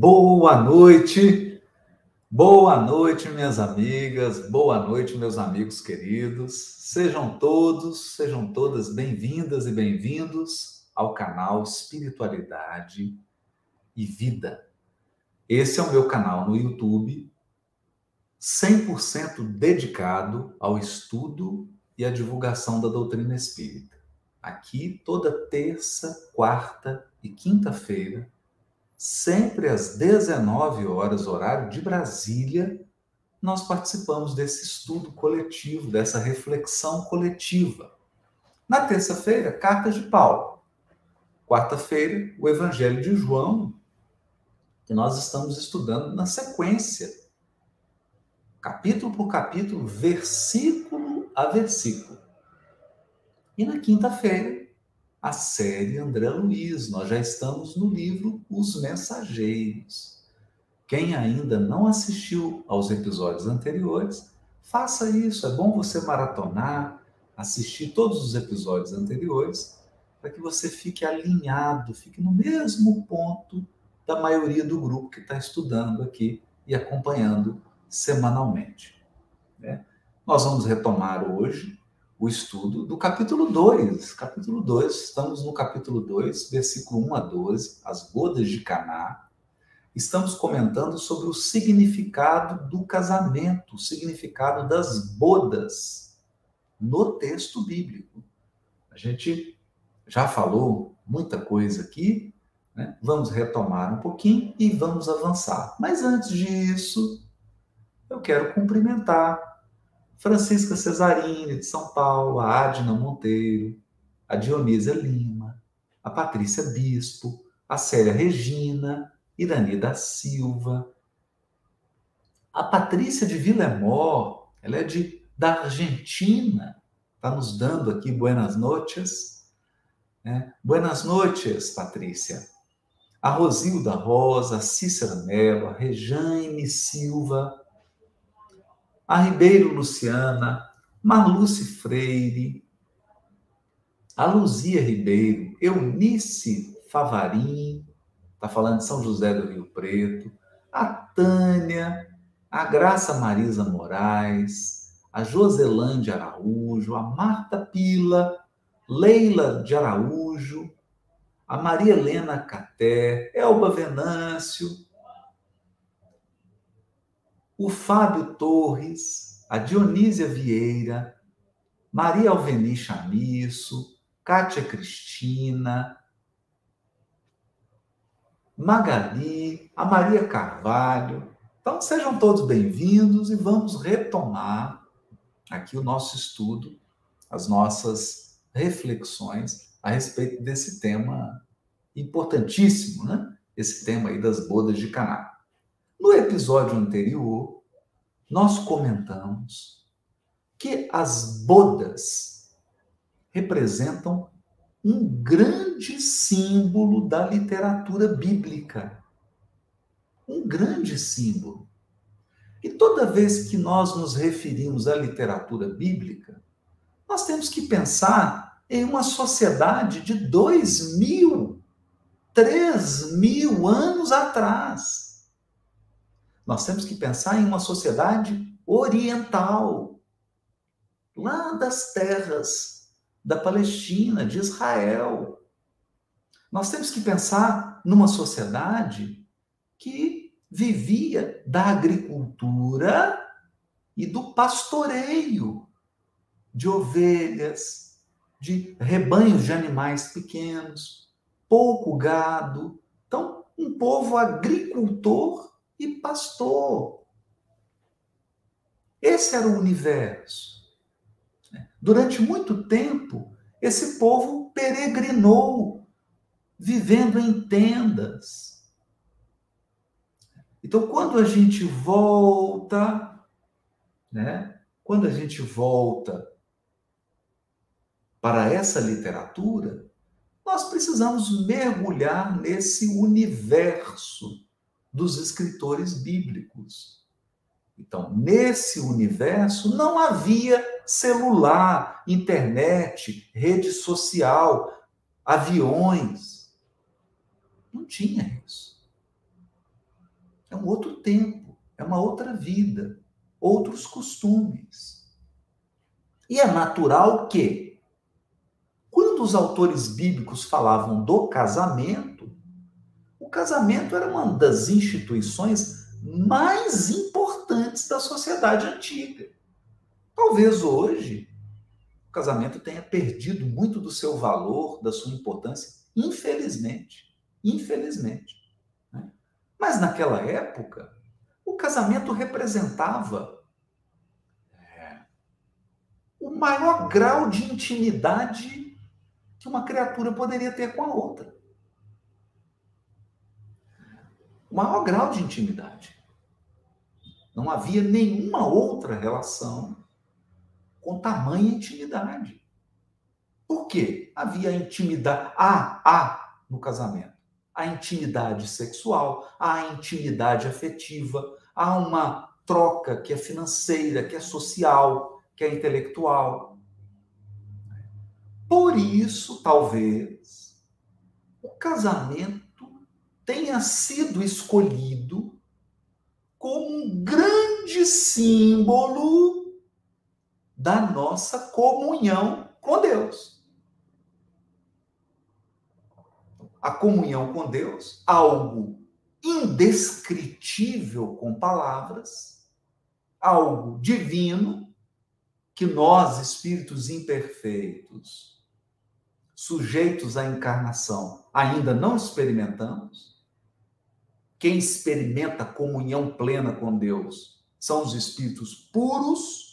Boa noite, boa noite, minhas amigas, boa noite, meus amigos queridos. Sejam todos, sejam todas bem-vindas e bem-vindos ao canal Espiritualidade e Vida. Esse é o meu canal no YouTube, 100% dedicado ao estudo e à divulgação da doutrina espírita. Aqui, toda terça, quarta e quinta-feira, sempre às 19 horas, horário de Brasília, nós participamos desse estudo coletivo, dessa reflexão coletiva. Na terça-feira, cartas de Paulo. Quarta-feira, o Evangelho de João, que nós estamos estudando na sequência, capítulo por capítulo, versículo a versículo. E na quinta-feira, a série André Luiz. Nós já estamos no livro Os Mensageiros. Quem ainda não assistiu aos episódios anteriores, faça isso. É bom você maratonar, assistir todos os episódios anteriores, para que você fique alinhado, fique no mesmo ponto da maioria do grupo que está estudando aqui e acompanhando semanalmente. Né? Nós vamos retomar hoje o estudo do capítulo 2. Capítulo 2, estamos no capítulo 2, versículo 1 a 12, as bodas de Caná. Estamos comentando sobre o significado do casamento, o significado das bodas no texto bíblico. A gente já falou muita coisa aqui, né? vamos retomar um pouquinho e vamos avançar. Mas antes disso, eu quero cumprimentar Francisca Cesarini, de São Paulo, a Adna Monteiro, a Dionísia Lima, a Patrícia Bispo, a Célia Regina, Irani da Silva, a Patrícia de Villemor, ela é de, da Argentina, está nos dando aqui buenas noches. Né? Buenas noches, Patrícia. A Rosilda Rosa, a Cícera Mello, a Rejane Silva, a Ribeiro Luciana, Marluce Freire, a Luzia Ribeiro, Eunice Favarim, está falando de São José do Rio Preto, a Tânia, a Graça Marisa Moraes, a Joselândia Araújo, a Marta Pila, Leila de Araújo, a Maria Helena Caté, Elba Venâncio, o Fábio Torres, a Dionísia Vieira, Maria Alveni Chamisso, Kátia Cristina, Magali, a Maria Carvalho. Então, sejam todos bem-vindos e vamos retomar aqui o nosso estudo, as nossas reflexões a respeito desse tema importantíssimo, né? Esse tema aí das bodas de Caná. No episódio anterior, nós comentamos que as bodas representam um grande símbolo da literatura bíblica. Um grande símbolo. E toda vez que nós nos referimos à literatura bíblica, nós temos que pensar em uma sociedade de dois mil, três mil anos atrás. Nós temos que pensar em uma sociedade oriental, lá das terras da Palestina, de Israel. Nós temos que pensar numa sociedade que vivia da agricultura e do pastoreio de ovelhas, de rebanhos de animais pequenos, pouco gado. Então, um povo agricultor e pastor. Esse era o universo. Durante muito tempo, esse povo peregrinou, vivendo em tendas. Então, quando a gente volta, né? Quando a gente volta para essa literatura, nós precisamos mergulhar nesse universo dos escritores bíblicos. Então, nesse universo não havia celular, internet, rede social, aviões. Não tinha isso. É um outro tempo, é uma outra vida, outros costumes. E é natural que, quando os autores bíblicos falavam do casamento, o casamento era uma das instituições mais importantes da sociedade antiga. Talvez hoje o casamento tenha perdido muito do seu valor, da sua importância, infelizmente. Infelizmente. Né? Mas naquela época, o casamento representava é, o maior grau de intimidade que uma criatura poderia ter com a outra. O maior grau de intimidade. Não havia nenhuma outra relação com tamanha intimidade. Por quê? Havia intimidade. Há, há no casamento. A intimidade sexual, a intimidade afetiva, há uma troca que é financeira, que é social, que é intelectual. Por isso, talvez, o casamento tenha sido escolhido como um grande símbolo da nossa comunhão com Deus. A comunhão com Deus, algo indescritível com palavras, algo divino que nós, espíritos imperfeitos, sujeitos à encarnação, ainda não experimentamos. Quem experimenta comunhão plena com Deus são os espíritos puros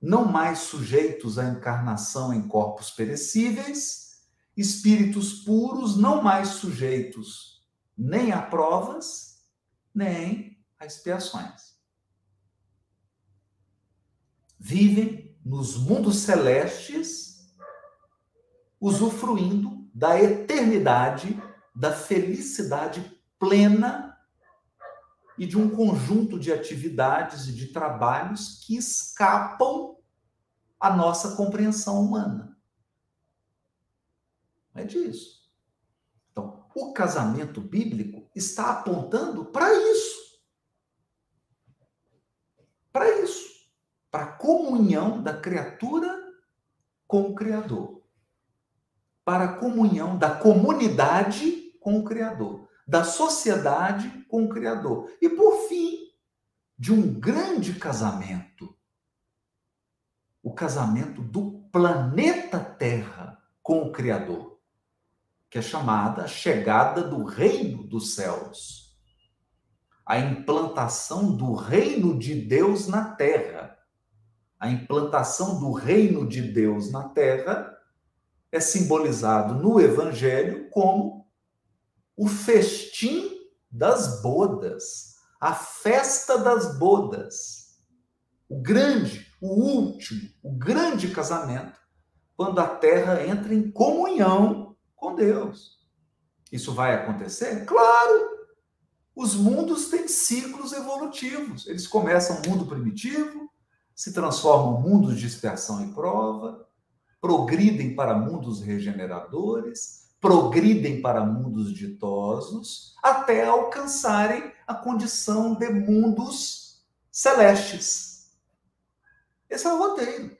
não mais sujeitos à encarnação em corpos perecíveis, espíritos puros, não mais sujeitos nem a provas, nem a expiações. Vivem nos mundos celestes, usufruindo da eternidade, da felicidade plena e de um conjunto de atividades e de trabalhos que escapam à nossa compreensão humana. É disso. Então, o casamento bíblico está apontando para isso. Para isso. Para a comunhão da criatura com o Criador. Para a comunhão da comunidade com o Criador da sociedade com o Criador. E, por fim, de um grande casamento o casamento do planeta Terra com o Criador, que é chamada a chegada do reino dos céus, a implantação do reino de Deus na Terra. A implantação do reino de Deus na Terra é simbolizado no Evangelho como o festim das bodas, a festa das bodas, o grande, o último, o grande casamento, quando a terra entra em comunhão com Deus. Isso vai acontecer? Claro! Os mundos têm ciclos evolutivos. Eles começam mundo primitivo, se transformam em mundos de expiação e prova, progridem para mundos regeneradores, progridem para mundos ditosos até alcançarem a condição de mundos celestes. Esse é o roteiro.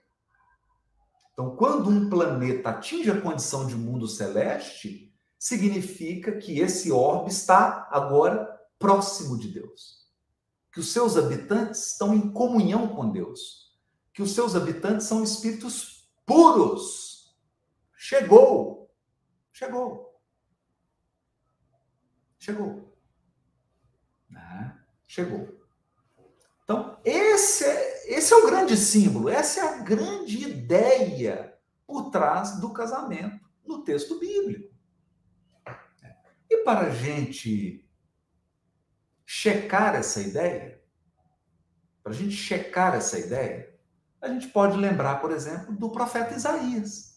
Então, quando um planeta atinge a condição de mundo celeste, significa que esse orbe está agora próximo de Deus. Que os seus habitantes estão em comunhão com Deus. Que os seus habitantes são espíritos puros. Chegou Chegou. Chegou. Ah, chegou. Então, esse é, esse é o grande símbolo, essa é a grande ideia por trás do casamento no texto bíblico. E para a gente checar essa ideia, para a gente checar essa ideia, a gente pode lembrar, por exemplo, do profeta Isaías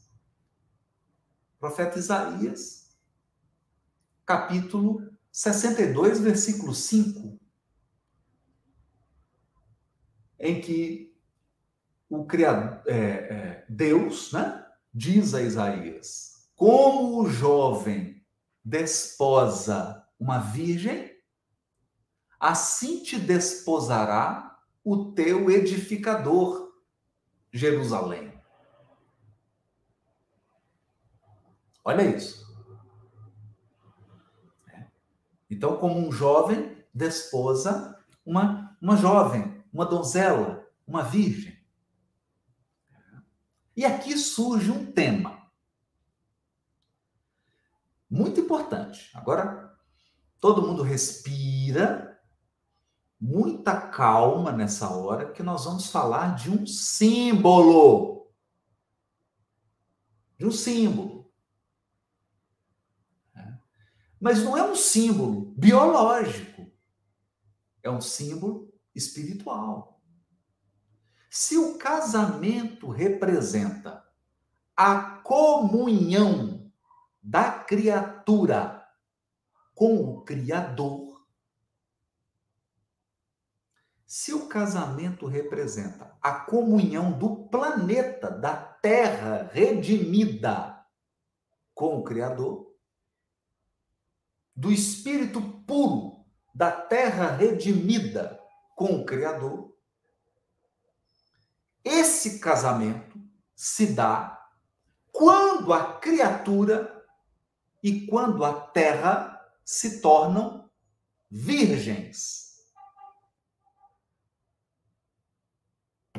profeta Isaías, capítulo 62, versículo 5, em que o criador, é, é, Deus né, diz a Isaías: como o jovem desposa uma virgem, assim te desposará o teu edificador, Jerusalém. Olha isso. É. Então, como um jovem desposa uma, uma jovem, uma donzela, uma virgem. E aqui surge um tema muito importante. Agora, todo mundo respira, muita calma nessa hora, que nós vamos falar de um símbolo. De um símbolo. É. Mas não é um símbolo biológico. É um símbolo espiritual. Se o casamento representa a comunhão da criatura com o Criador, se o casamento representa a comunhão do planeta, da Terra redimida com o Criador, do Espírito puro da Terra redimida com o Criador, esse casamento se dá quando a criatura e quando a terra se tornam virgens.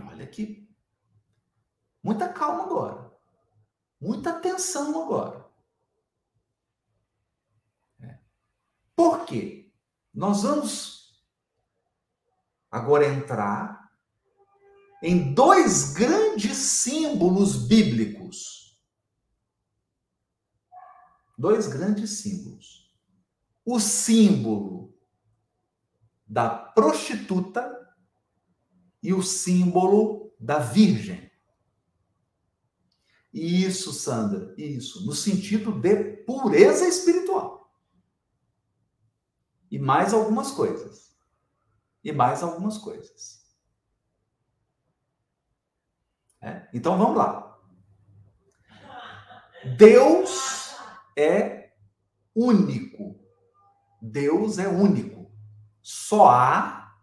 Olha aqui. Muita calma agora. Muita atenção agora. É. Por quê? Nós vamos agora entrar em dois grandes símbolos bíblicos dois grandes símbolos. O símbolo da prostituta e o símbolo da virgem. Isso, Sandra, isso, no sentido de pureza espiritual. E mais algumas coisas. E mais algumas coisas. É? Então vamos lá. Deus é único. Deus é único. Só há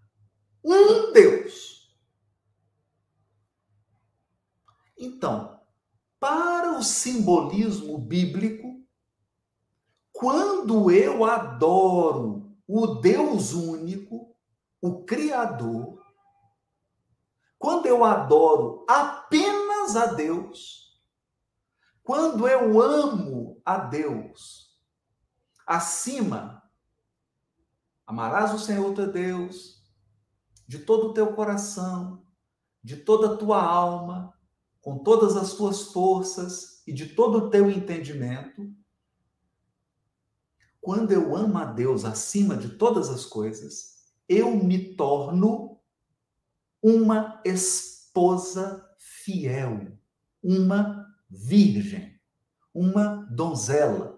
um Deus. Então, para o simbolismo bíblico, quando eu adoro o Deus único, o Criador, quando eu adoro apenas a Deus, quando eu amo a Deus acima, amarás o Senhor teu Deus de todo o teu coração, de toda a tua alma, com todas as tuas forças e de todo o teu entendimento. Quando eu amo a Deus acima de todas as coisas, eu me torno uma esposa fiel, uma virgem, uma donzela.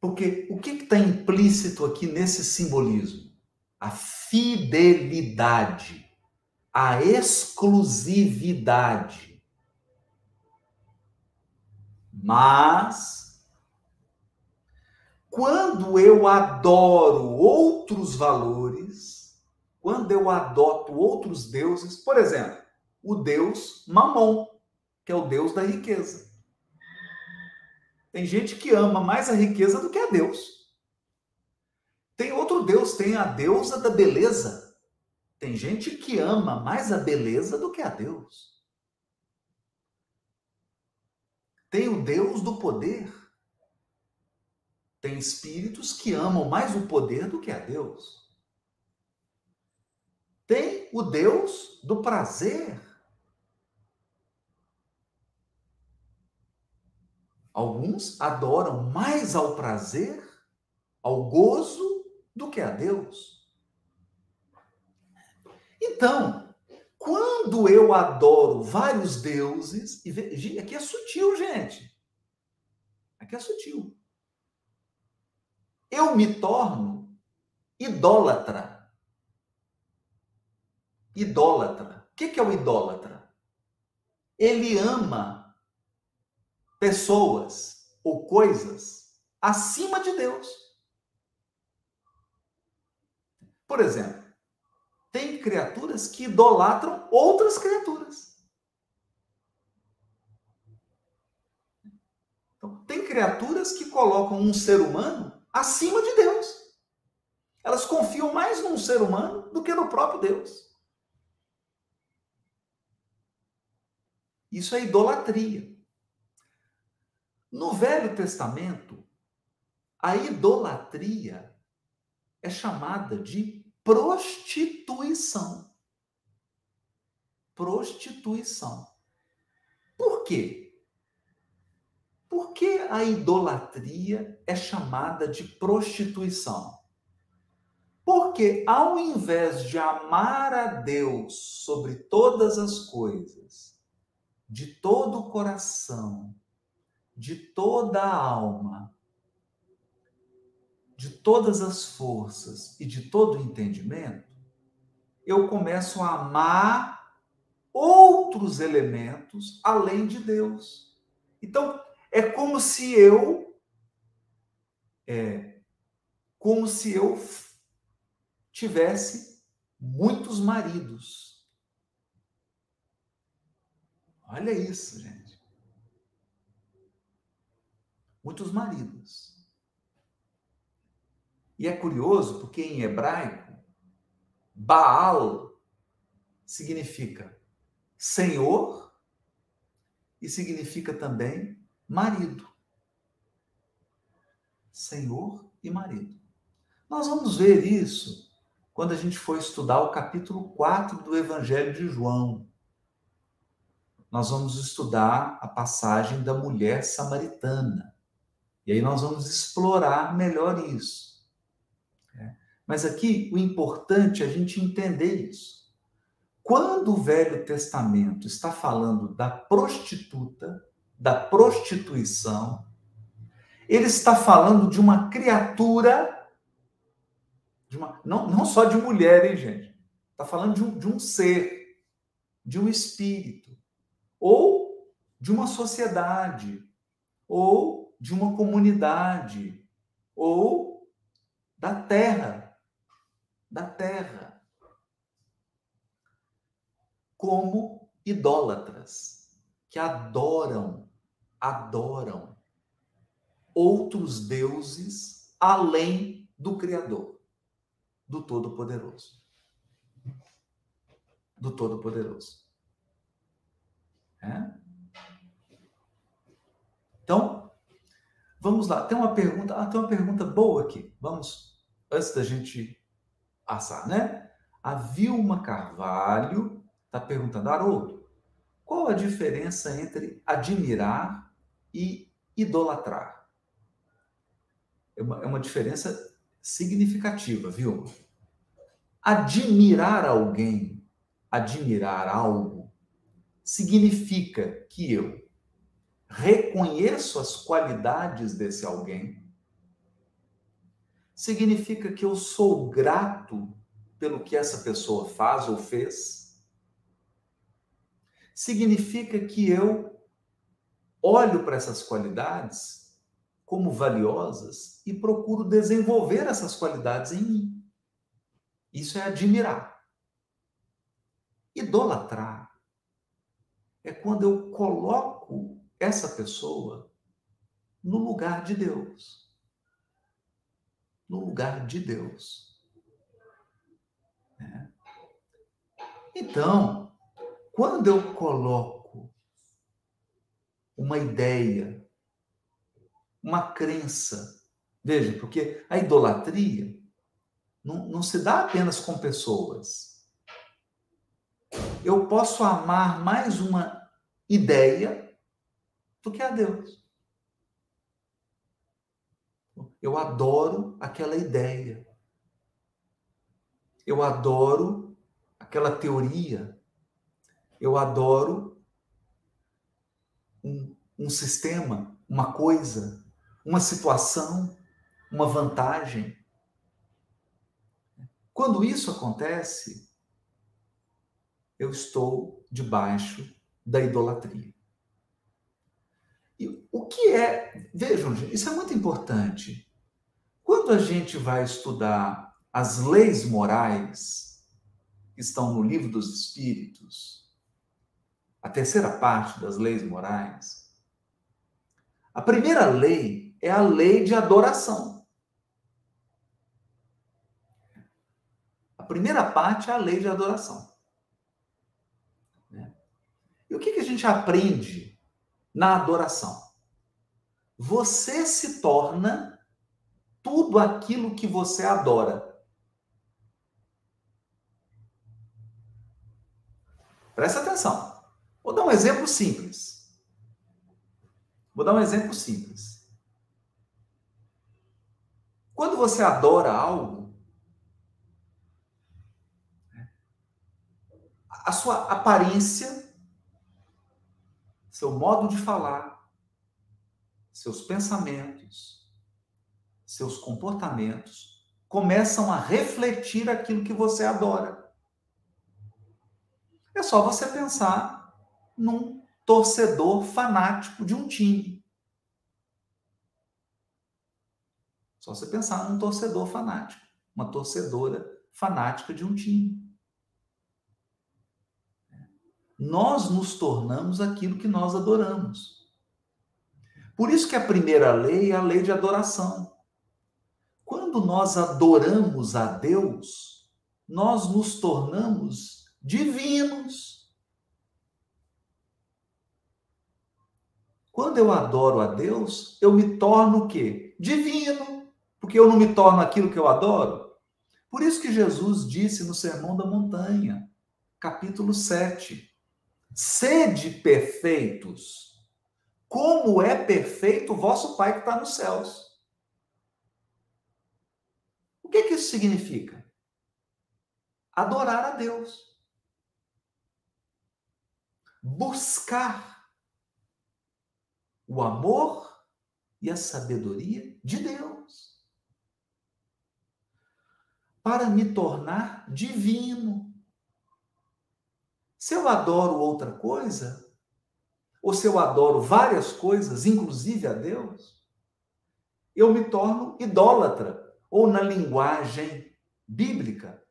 Porque o que está implícito aqui nesse simbolismo? A fidelidade, a exclusividade. Mas, quando eu adoro outros valores, quando eu adoto outros deuses, por exemplo, o deus Mamon, que é o deus da riqueza. Tem gente que ama mais a riqueza do que a Deus. Tem outro deus, tem a deusa da beleza. Tem gente que ama mais a beleza do que a Deus. Tem o deus do poder. Tem espíritos que amam mais o poder do que a Deus. Tem o deus do prazer. Alguns adoram mais ao prazer, ao gozo, do que a Deus. Então, quando eu adoro vários deuses, e aqui é sutil, gente. Aqui é sutil. Eu me torno idólatra. Idólatra. O que é o idólatra? Ele ama pessoas ou coisas acima de Deus. Por exemplo, tem criaturas que idolatram outras criaturas. Então, tem criaturas que colocam um ser humano acima de Deus. Elas confiam mais num ser humano do que no próprio Deus. Isso é idolatria. No Velho Testamento, a idolatria é chamada de prostituição. Prostituição. Por quê? Por que a idolatria é chamada de prostituição? Porque ao invés de amar a Deus sobre todas as coisas, de todo o coração, de toda a alma, de todas as forças e de todo entendimento, eu começo a amar outros elementos além de Deus. Então, é como se eu é como se eu tivesse muitos maridos. Olha isso, gente. muitos maridos. E é curioso porque em hebraico, Baal significa senhor e significa também marido. Senhor e marido. Nós vamos ver isso quando a gente for estudar o capítulo 4 do Evangelho de João. Nós vamos estudar a passagem da mulher samaritana. E aí nós vamos explorar melhor isso. Mas aqui o importante é a gente entender isso. Quando o Velho Testamento está falando da prostituta, da prostituição, ele está falando de uma criatura, de uma, não, não só de mulher, hein, gente? Está falando de um, de um ser, de um espírito, ou de uma sociedade, ou de uma comunidade ou da terra, da terra, como idólatras que adoram, adoram outros deuses além do Criador, do Todo-Poderoso. Do Todo-Poderoso. É? Então, Vamos lá, tem uma pergunta, ah, tem uma pergunta boa aqui. Vamos, antes da gente assar, né? A Vilma Carvalho está perguntando, Haroldo, qual a diferença entre admirar e idolatrar? É uma, é uma diferença significativa, viu? Admirar alguém, admirar algo, significa que eu reconheço as qualidades desse alguém, significa que eu sou grato pelo que essa pessoa faz ou fez. Significa que eu olho para essas qualidades como valiosas e procuro desenvolver essas qualidades em mim. Isso é admirar. Idolatrar é quando eu coloco essa pessoa no lugar de Deus. No lugar de Deus. É. Então, quando eu coloco uma ideia, uma crença, veja, porque a idolatria não, não se dá apenas com pessoas. Eu posso amar mais uma ideia do que a Deus. Eu adoro aquela ideia. Eu adoro aquela teoria. Eu adoro um, um sistema, uma coisa, uma situação, uma vantagem. Quando isso acontece, eu estou debaixo da idolatria. E o que é. Vejam, isso é muito importante. Quando a gente vai estudar as leis morais que estão no livro dos Espíritos, a terceira parte das leis morais, a primeira lei é a lei de adoração. A primeira parte é a lei de adoração. E o que a gente aprende na adoração? Você se torna tudo aquilo que você adora. Presta atenção. Vou dar um exemplo simples. Vou dar um exemplo simples. Quando você adora algo, a sua aparência, seu modo de falar, seus pensamentos, seus comportamentos começam a refletir aquilo que você adora. É só você pensar num torcedor fanático de um time. Só você pensar num torcedor fanático, uma torcedora fanática de um time. Nós nos tornamos aquilo que nós adoramos. Por isso que a primeira lei é a lei de adoração. Quando nós adoramos a Deus, nós nos tornamos divinos. Quando eu adoro a Deus, eu me torno o quê? Divino. Porque eu não me torno aquilo que eu adoro. Por isso que Jesus disse no Sermão da Montanha, capítulo 7, sede perfeitos, como é perfeito o vosso Pai que está nos céus. Que, que isso significa? Adorar a Deus buscar o amor e a sabedoria de Deus para me tornar divino. Se eu adoro outra coisa, ou se eu adoro várias coisas, inclusive a Deus, eu me torno idólatra, ou na linguagem bíblica,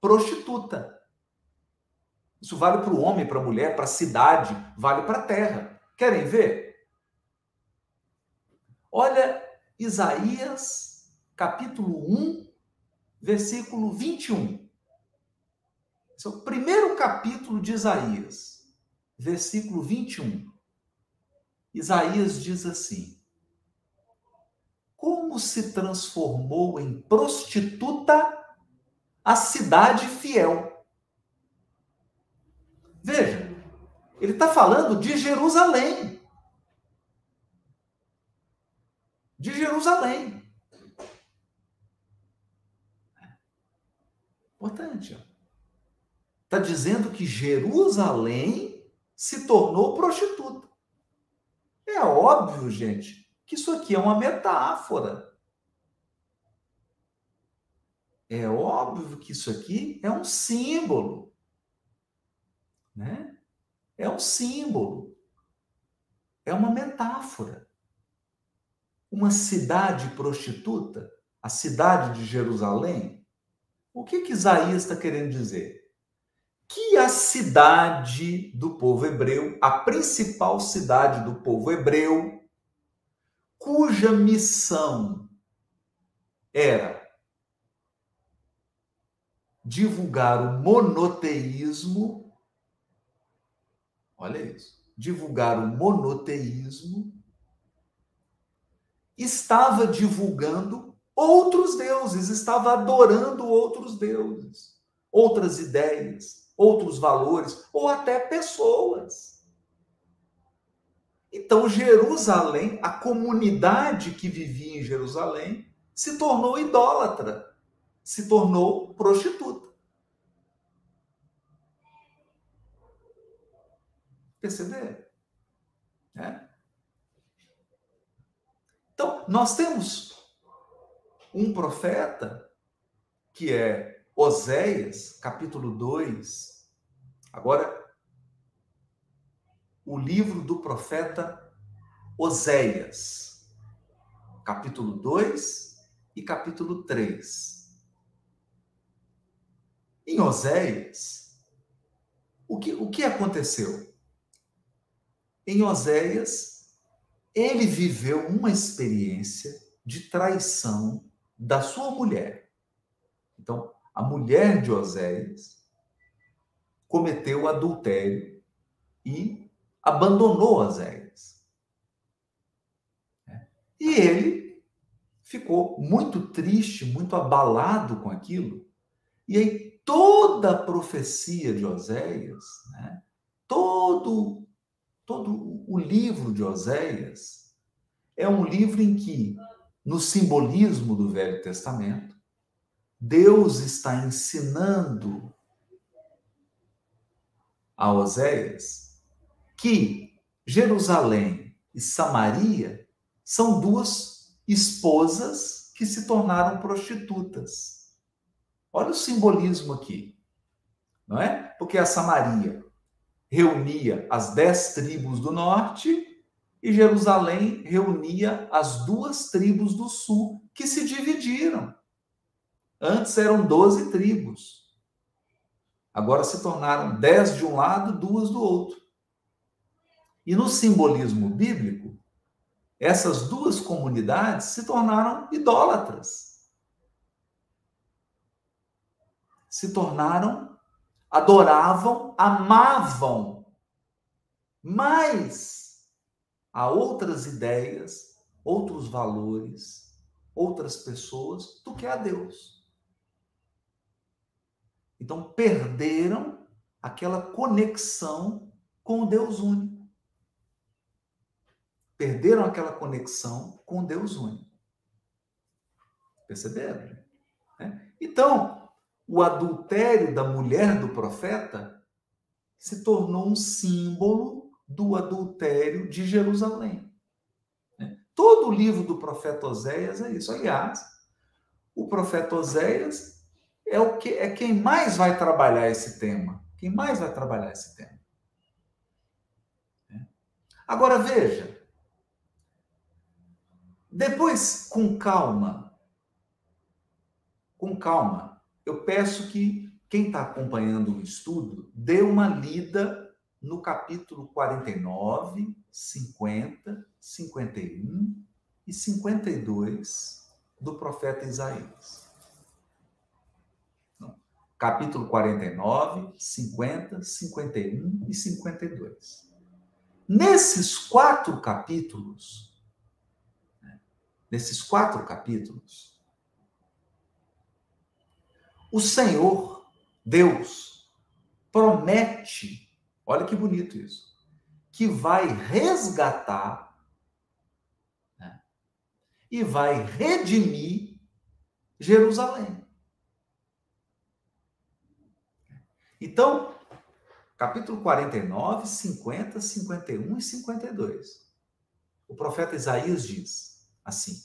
prostituta. Isso vale para o homem, para a mulher, para a cidade, vale para a terra. Querem ver? Olha Isaías, capítulo 1, versículo 21. Esse é o primeiro capítulo de Isaías, versículo 21. Isaías diz assim: Como se transformou em prostituta a cidade fiel Veja, ele está falando de Jerusalém. De Jerusalém. Importante. Está dizendo que Jerusalém se tornou prostituta. É óbvio, gente, que isso aqui é uma metáfora. É óbvio que isso aqui é um símbolo né? É um símbolo, é uma metáfora. Uma cidade prostituta, a cidade de Jerusalém, o que, que Isaías está querendo dizer? Que a cidade do povo hebreu, a principal cidade do povo hebreu, cuja missão era divulgar o monoteísmo Olha isso. Divulgar o monoteísmo, estava divulgando outros deuses, estava adorando outros deuses, outras ideias, outros valores, ou até pessoas. Então, Jerusalém, a comunidade que vivia em Jerusalém, se tornou idólatra, se tornou prostituta. Perceber? É. Então, nós temos um profeta que é Oséias, capítulo 2. Agora, o livro do profeta Oséias, capítulo 2 e capítulo 3. Em Oséias, o que, o que aconteceu? Em Oséias, ele viveu uma experiência de traição da sua mulher. Então, a mulher de Oséias cometeu adultério e abandonou Oséias. E ele ficou muito triste, muito abalado com aquilo. E aí toda a profecia de Oséias, né, todo, todo o livro de Oséias, é um livro em que, no simbolismo do Velho Testamento, Deus está ensinando a Oséias que Jerusalém e Samaria são duas esposas que se tornaram prostitutas. Olha o simbolismo aqui, não é? Porque a Samaria reunia as dez tribos do norte e Jerusalém reunia as duas tribos do sul, que se dividiram. Antes eram doze tribos. Agora se tornaram dez de um lado, duas do outro. E no simbolismo bíblico, essas duas comunidades se tornaram idólatras. Se tornaram, adoravam, amavam mais a outras ideias, outros valores, outras pessoas do que a Deus. Então, perderam aquela conexão com o Deus único. Perderam aquela conexão com Deus único. Perceberam? É. Então, o adultério da mulher do profeta se tornou um símbolo do adultério de Jerusalém. É. Todo o livro do profeta Oséias é isso. Aliás, o profeta Oséias é o que é quem mais vai trabalhar esse tema. Quem mais vai trabalhar esse tema? É. Agora veja. Depois, com calma, com calma, eu peço que quem está acompanhando o estudo dê uma lida no capítulo 49, 50, 51 e 52 do profeta Isaías capítulo 49, 50, 51 e 52. Nesses quatro capítulos, nesses quatro capítulos, o Senhor, Deus, promete, olha que bonito isso, que vai resgatar né, e vai redimir Jerusalém. Então, capítulo 49, 50, 51 e 52. O profeta Isaías diz assim: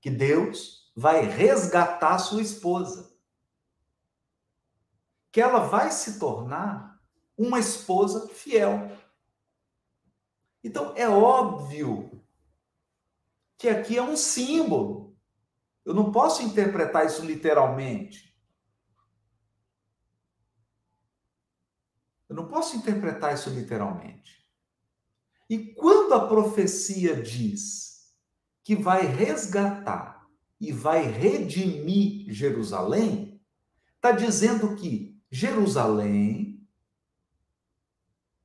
que Deus vai resgatar sua esposa. Que ela vai se tornar uma esposa fiel. Então, é óbvio que aqui é um símbolo. Eu não posso interpretar isso literalmente. Eu não posso interpretar isso literalmente. E quando a profecia diz que vai resgatar e vai redimir Jerusalém, está dizendo que Jerusalém,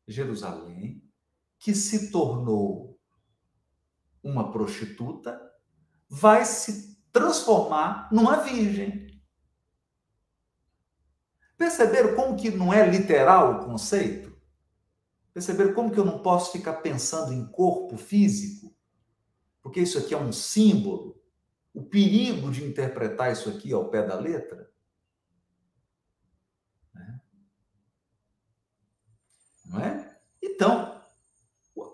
Jerusalém, que se tornou uma prostituta, vai se transformar numa virgem. Perceberam como que não é literal o conceito? Perceberam como que eu não posso ficar pensando em corpo físico? Porque isso aqui é um símbolo. O perigo de interpretar isso aqui ao pé da letra. Né? Não é? Então,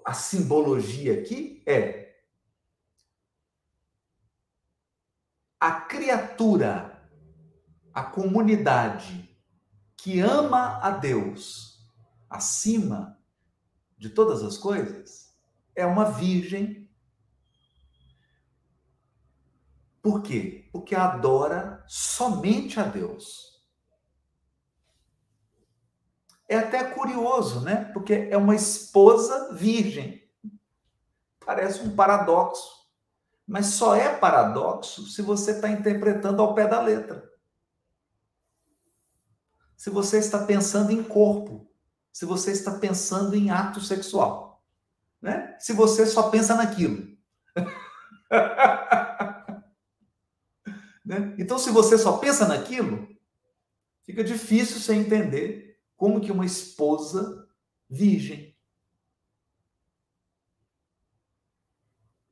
a simbologia aqui é a criatura, a comunidade que ama a Deus acima de todas as coisas é uma virgem. Por quê? Porque adora somente a Deus. é até curioso, né? Porque é uma esposa virgem. Parece um paradoxo. Mas só é paradoxo se você está interpretando ao pé da letra. Se você está pensando em corpo, se você está pensando em ato sexual, né? Se você só pensa naquilo. né? Então, se você só pensa naquilo, fica difícil você entender como que uma esposa virgem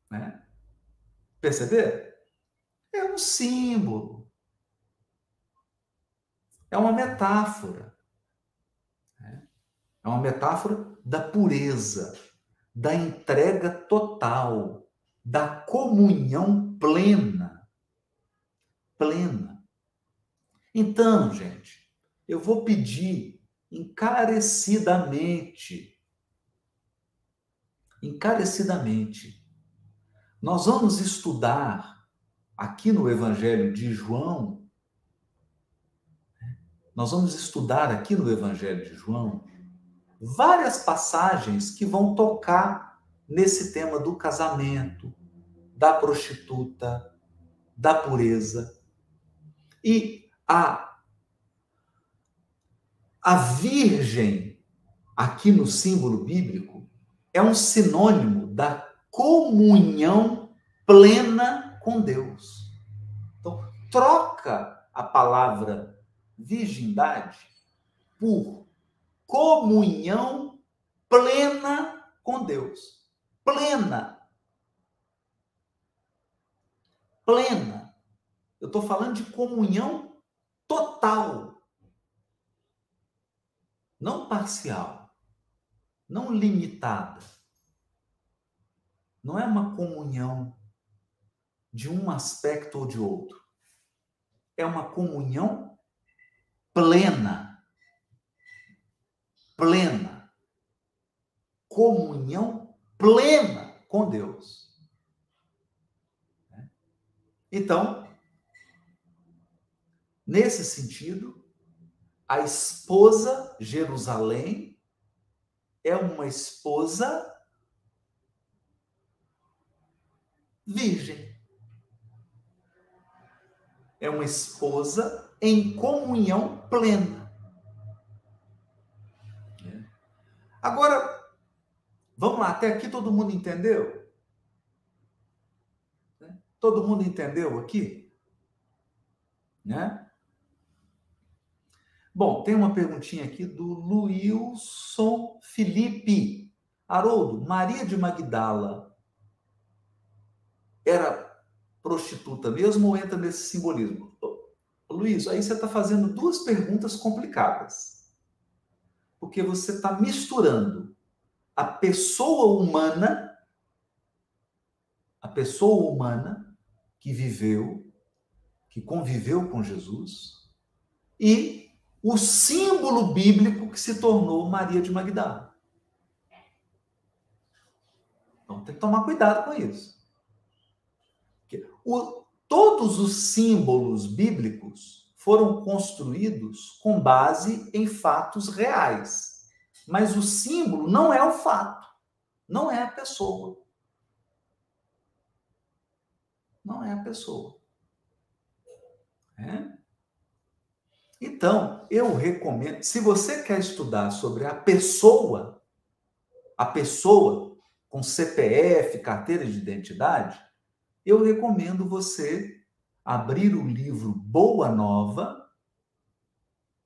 né? Perceber? É um símbolo. É uma metáfora. Né? É uma metáfora da pureza, da entrega total, da comunhão plena. Plena. Então, gente, eu vou pedir encarecidamente, encarecidamente, nós vamos estudar aqui no Evangelho de João, nós vamos estudar aqui no Evangelho de João várias passagens que vão tocar nesse tema do casamento, da prostituta, da pureza. E a, a virgem, aqui no símbolo bíblico, é um sinônimo da comunhão plena com Deus. Então, troca a palavra virgindade por comunhão plena com Deus. Plena. Plena. Eu estou falando de comunhão total. Não parcial. Não limitada não é uma comunhão de um aspecto ou de outro. É uma comunhão plena. Plena. Comunhão plena com Deus. Então, nesse sentido, a esposa Jerusalém é uma esposa virgem. É uma esposa em comunhão plena. Agora, vamos lá, até aqui todo mundo entendeu? Todo mundo entendeu aqui? Né? Bom, tem uma perguntinha aqui do Luilson Felipe. Haroldo, Maria de Magdala era prostituta mesmo ou entra nesse simbolismo? Luiz, aí você está fazendo duas perguntas complicadas. Porque você está misturando a pessoa humana, a pessoa humana que viveu, que conviveu com Jesus, e o símbolo bíblico que se tornou Maria de Magdala. Então tem que tomar cuidado com isso. O, todos os símbolos bíblicos foram construídos com base em fatos reais. Mas o símbolo não é o fato, não é a pessoa. Não é a pessoa. É? Então, eu recomendo, se você quer estudar sobre a pessoa, a pessoa com CPF, carteira de identidade, eu recomendo você abrir o livro Boa Nova,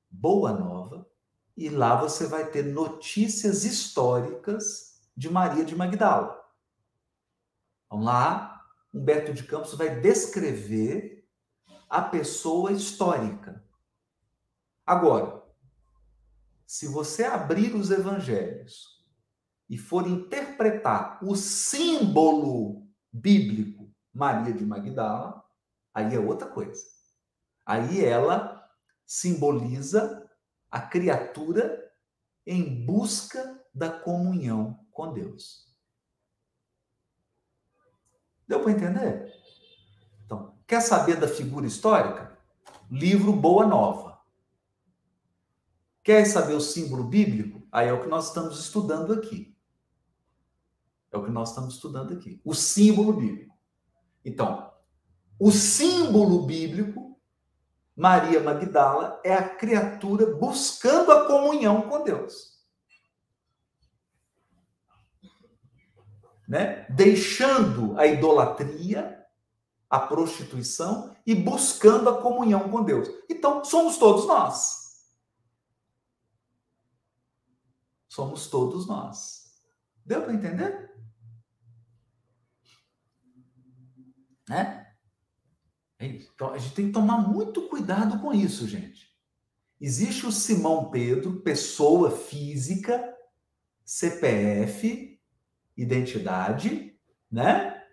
Boa Nova, e lá você vai ter notícias históricas de Maria de Magdala. Então, lá, Humberto de Campos vai descrever a pessoa histórica. Agora, se você abrir os evangelhos e for interpretar o símbolo bíblico Maria de Magdala, aí é outra coisa. Aí ela simboliza a criatura em busca da comunhão com Deus. Deu para entender? Então, quer saber da figura histórica? Livro Boa Nova. Quer saber o símbolo bíblico? Aí é o que nós estamos estudando aqui. É o que nós estamos estudando aqui. O símbolo bíblico. Então, o símbolo bíblico, Maria Magdala, é a criatura buscando a comunhão com Deus. Né? Deixando a idolatria, a prostituição e buscando a comunhão com Deus. Então, somos todos nós. Somos todos nós. Deu para entender? Né? É então, a gente tem que tomar muito cuidado com isso, gente. Existe o Simão Pedro, pessoa física, CPF, identidade, né?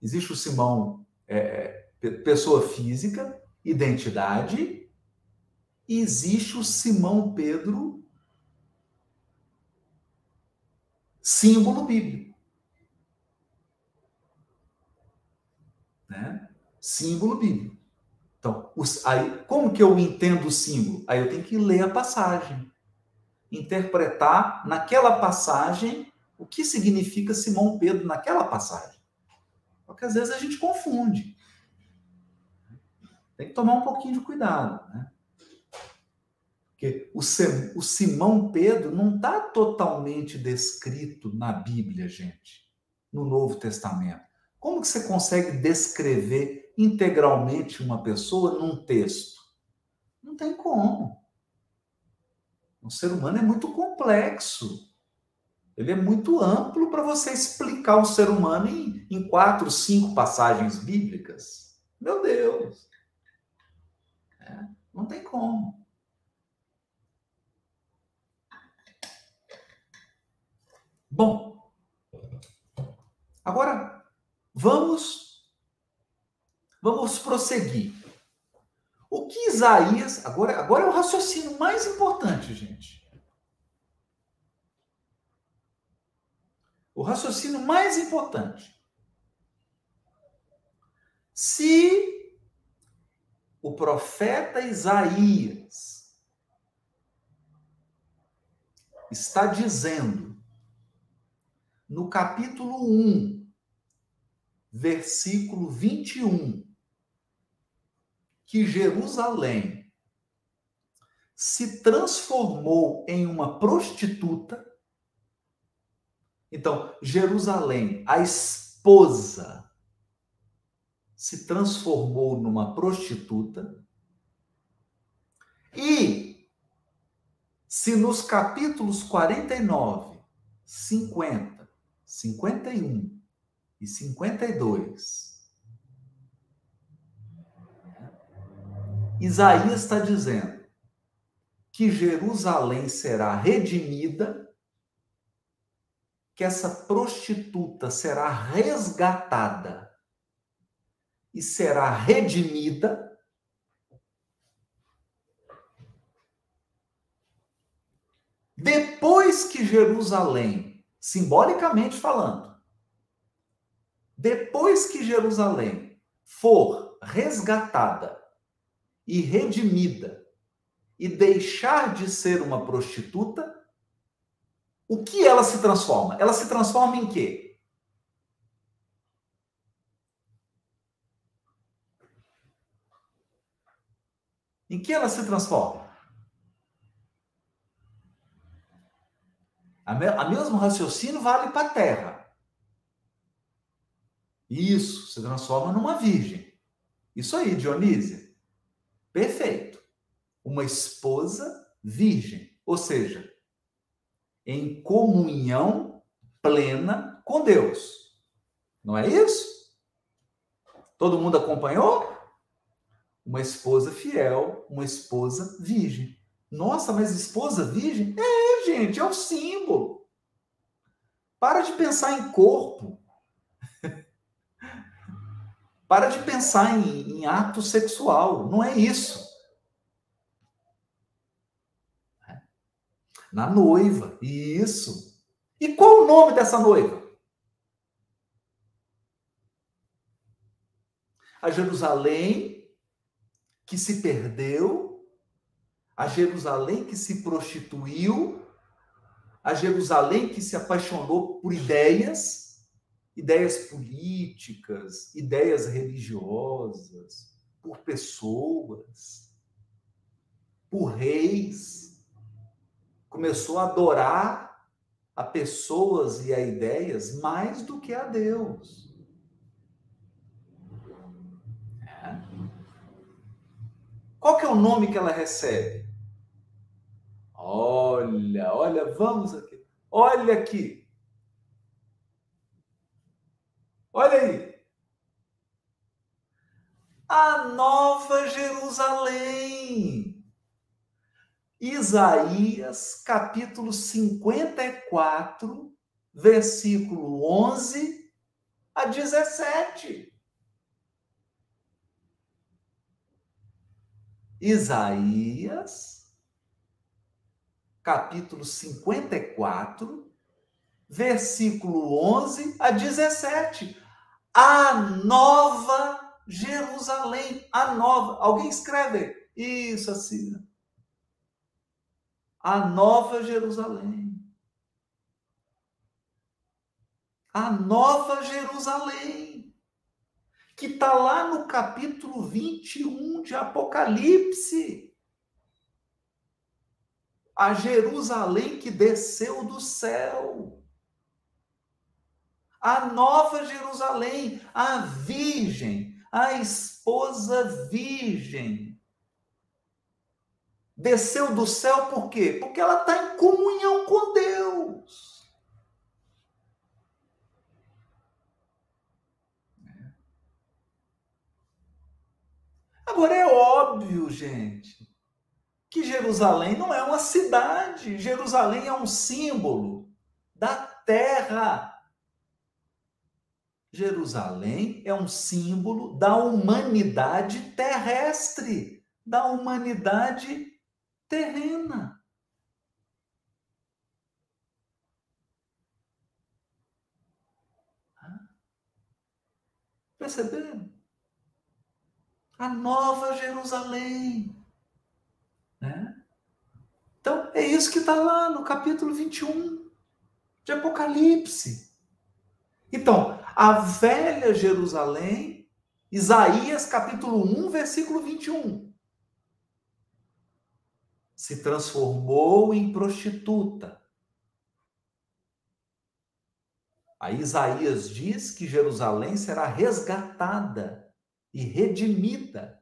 Existe o Simão, é, é pessoa física, identidade, e existe o Simão Pedro, símbolo bíblico. Né? Símbolo bíblico. Então, os, aí, como que eu entendo o símbolo? Aí eu tenho que ler a passagem. Interpretar naquela passagem o que significa Simão Pedro naquela passagem. Porque às vezes a gente confunde. Tem que tomar um pouquinho de cuidado. Né? Porque o, Simão Pedro não está totalmente descrito na Bíblia, gente, no Novo Testamento. Como que você consegue descrever integralmente uma pessoa num texto? Não tem como. O ser humano é muito complexo. Ele é muito amplo para você explicar o ser humano em, em quatro, cinco passagens bíblicas. Meu Deus! É, não tem como. Bom, agora vamos vamos prosseguir. O que Isaías, agora, agora é o raciocínio mais importante, gente. O raciocínio mais importante. Se o profeta Isaías está dizendo no capítulo 1, versículo 21, que Jerusalém se transformou em uma prostituta. Então, Jerusalém, a esposa, se transformou numa prostituta. E se nos capítulos 49, 50, 51 e 52, Isaías está dizendo que Jerusalém será redimida, que essa prostituta será resgatada e será redimida. Depois que Jerusalém simbolicamente falando, depois que Jerusalém for resgatada e redimida e deixar de ser uma prostituta, o que ela se transforma? Ela se transforma em quê? Em que ela se transforma? A, me, a mesmo raciocínio vale para a terra. Isso, se transforma numa virgem. Isso aí, Dionísia. Perfeito. Uma esposa virgem. Ou seja, em comunhão plena com Deus. Não é isso? Todo mundo acompanhou? Uma esposa fiel, uma esposa virgem. Nossa, mas esposa virgem? É, gente, é o símbolo. Para de pensar em corpo. Para de pensar em, em ato sexual. Não é isso. Na noiva. Isso. E qual o nome dessa noiva? A Jerusalém que se perdeu a Jerusalém que se prostituiu, a Jerusalém que se apaixonou por ideias, ideias políticas, ideias religiosas, por pessoas, por reis. Começou a adorar a pessoas e a ideias mais do que a Deus. Qual que é o nome que ela recebe? Olha, olha, vamos aqui. Olha aqui. Olha aí. A Nova Jerusalém. Isaías, capítulo 54, versículo 11 a 17. Isaías, capítulo 54, versículo 11 a 17. A nova Jerusalém, a nova. Alguém escreve isso assim. A nova Jerusalém. A nova Jerusalém que está lá no capítulo 21 de Apocalipse. A Jerusalém que desceu do céu. A nova Jerusalém, a virgem, a esposa virgem. Desceu do céu por quê? Porque ela está em comunhão com Deus. Agora é óbvio, gente, que Jerusalém não é uma cidade. Jerusalém é um símbolo da terra. Jerusalém é um símbolo da humanidade terrestre, da humanidade terrena. Perceberam? a nova Jerusalém. Né? Então, é isso que está lá no capítulo 21 de Apocalipse. Então, a velha Jerusalém, Isaías capítulo 1, versículo 21, se transformou em prostituta. Aí Isaías diz que Jerusalém será resgatada e redimida.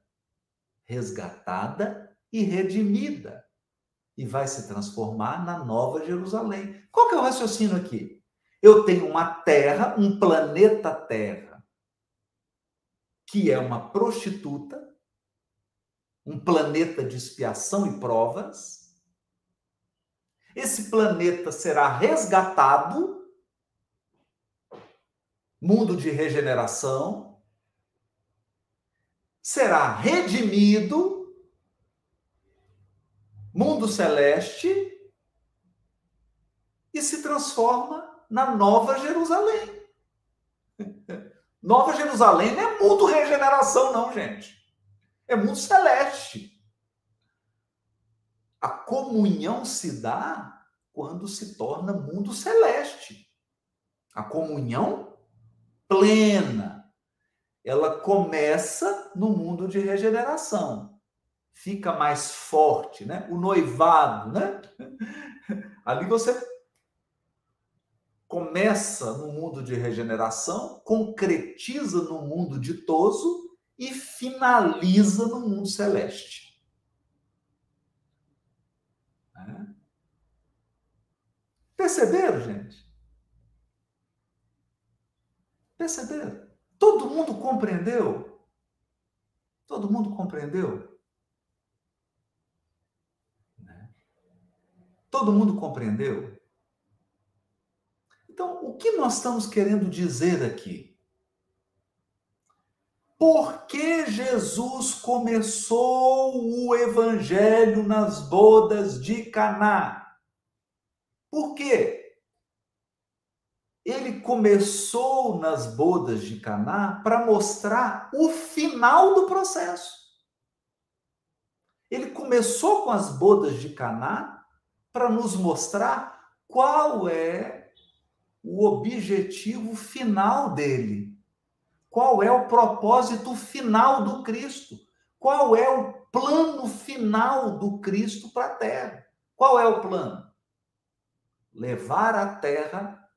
Resgatada e redimida. E vai se transformar na nova Jerusalém. Qual que é o raciocínio aqui? Eu tenho uma terra, um planeta Terra, que é uma prostituta, um planeta de expiação e provas. Esse planeta será resgatado, mundo de regeneração, será redimido, mundo celeste, e se transforma na Nova Jerusalém. Nova Jerusalém não é mundo regeneração, não, gente. É mundo celeste. A comunhão se dá quando se torna mundo celeste. A comunhão plena ela começa no mundo de regeneração. Fica mais forte, né? O noivado, né? Ali você começa no mundo de regeneração, concretiza no mundo ditoso e finaliza no mundo celeste. É. Perceberam, gente? Perceberam? Todo mundo compreendeu? Todo mundo compreendeu? Né? Todo mundo compreendeu? Então, o que nós estamos querendo dizer aqui? Por que Jesus começou o evangelho nas bodas de Caná? Por quê? ele começou nas bodas de Caná para mostrar o final do processo. Ele começou com as bodas de Caná para nos mostrar qual é o objetivo final dele. Qual é o propósito final do Cristo? Qual é o plano final do Cristo para a terra? Qual é o plano? Levar a terra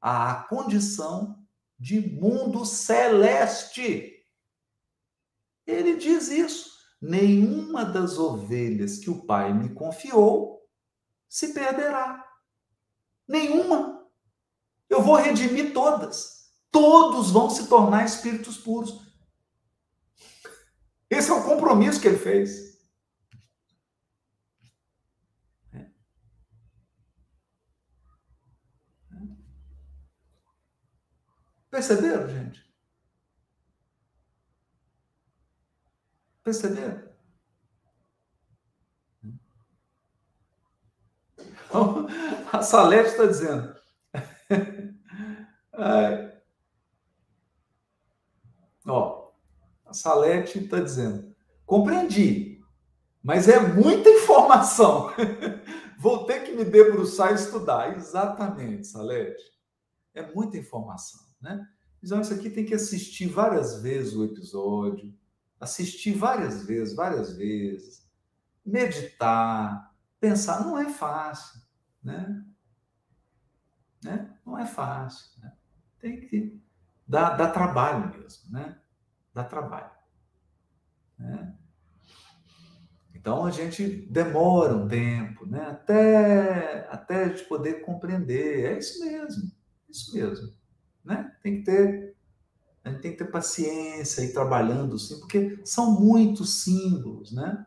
à condição de mundo celeste. Ele diz isso. Nenhuma das ovelhas que o Pai me confiou se perderá. Nenhuma. Eu vou redimir todas. Todos vão se tornar espíritos puros. Esse é o compromisso que ele fez. Perceberam, gente? Perceberam? Então, a Salete está dizendo. Ó, a Salete está dizendo. Compreendi, mas é muita informação. Vou ter que me debruçar e estudar. Exatamente, Salete. É muita informação. Né? Então, isso aqui tem que assistir várias vezes o episódio, assistir várias vezes, várias vezes, meditar, pensar. Não é fácil, né? né? Não é fácil. Né? Tem que dar, dar trabalho mesmo, né? Dá trabalho. Né? Então a gente demora um tempo, né? Até até a gente poder compreender. É isso mesmo, é isso mesmo né? Tem que ter, a gente tem que ter paciência e trabalhando sim, porque são muitos símbolos, né?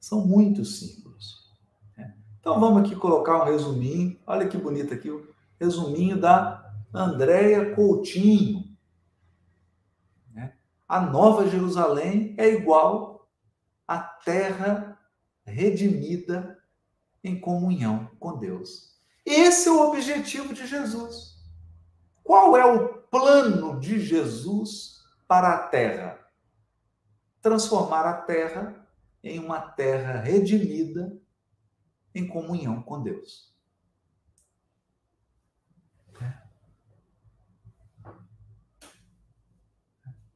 São muitos símbolos. Então vamos aqui colocar um resuminho. Olha que bonito aqui o resuminho da Andréia Coutinho. Né? A Nova Jerusalém é igual à terra redimida em comunhão com Deus. Esse é o objetivo de Jesus. Qual é o plano de Jesus para a terra? Transformar a terra em uma terra redimida em comunhão com Deus.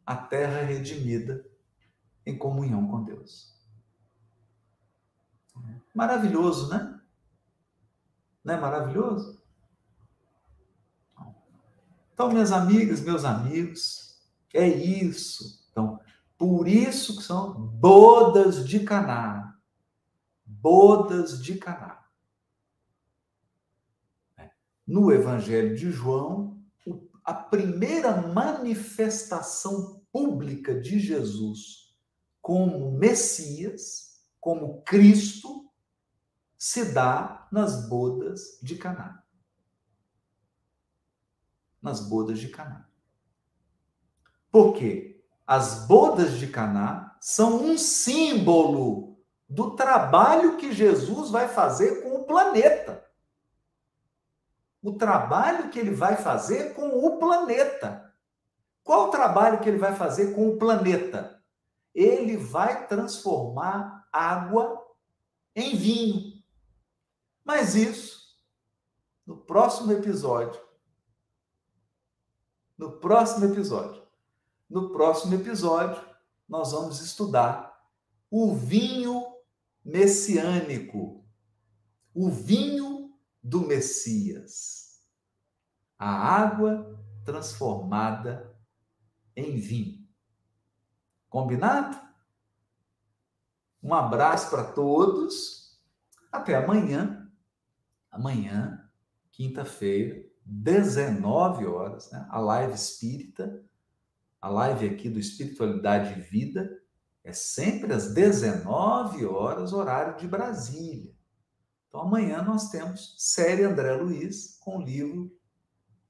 A terra redimida em comunhão com Deus. Maravilhoso, né? Não é maravilhoso? Então, minhas amigas, meus amigos, é isso. Então, por isso que são bodas de Caná. Bodas de Caná. No Evangelho de João, a primeira manifestação pública de Jesus como Messias, como Cristo, se dá nas bodas de Caná nas bodas de Caná. Por quê? As bodas de Caná são um símbolo do trabalho que Jesus vai fazer com o planeta. O trabalho que ele vai fazer com o planeta. Qual o trabalho que ele vai fazer com o planeta? Ele vai transformar água em vinho. Mas isso, no próximo episódio, no próximo episódio. No próximo episódio, nós vamos estudar o vinho messiânico, o vinho do Messias, a água transformada em vinho. Combinado? Um abraço para todos. Até amanhã. Amanhã, quinta-feira, 19 horas, né? a live espírita, a live aqui do Espiritualidade e Vida, é sempre às 19 horas, horário de Brasília. Então amanhã nós temos série André Luiz com o livro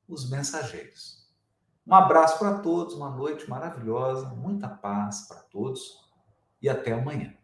Os Mensageiros. Um abraço para todos, uma noite maravilhosa, muita paz para todos e até amanhã.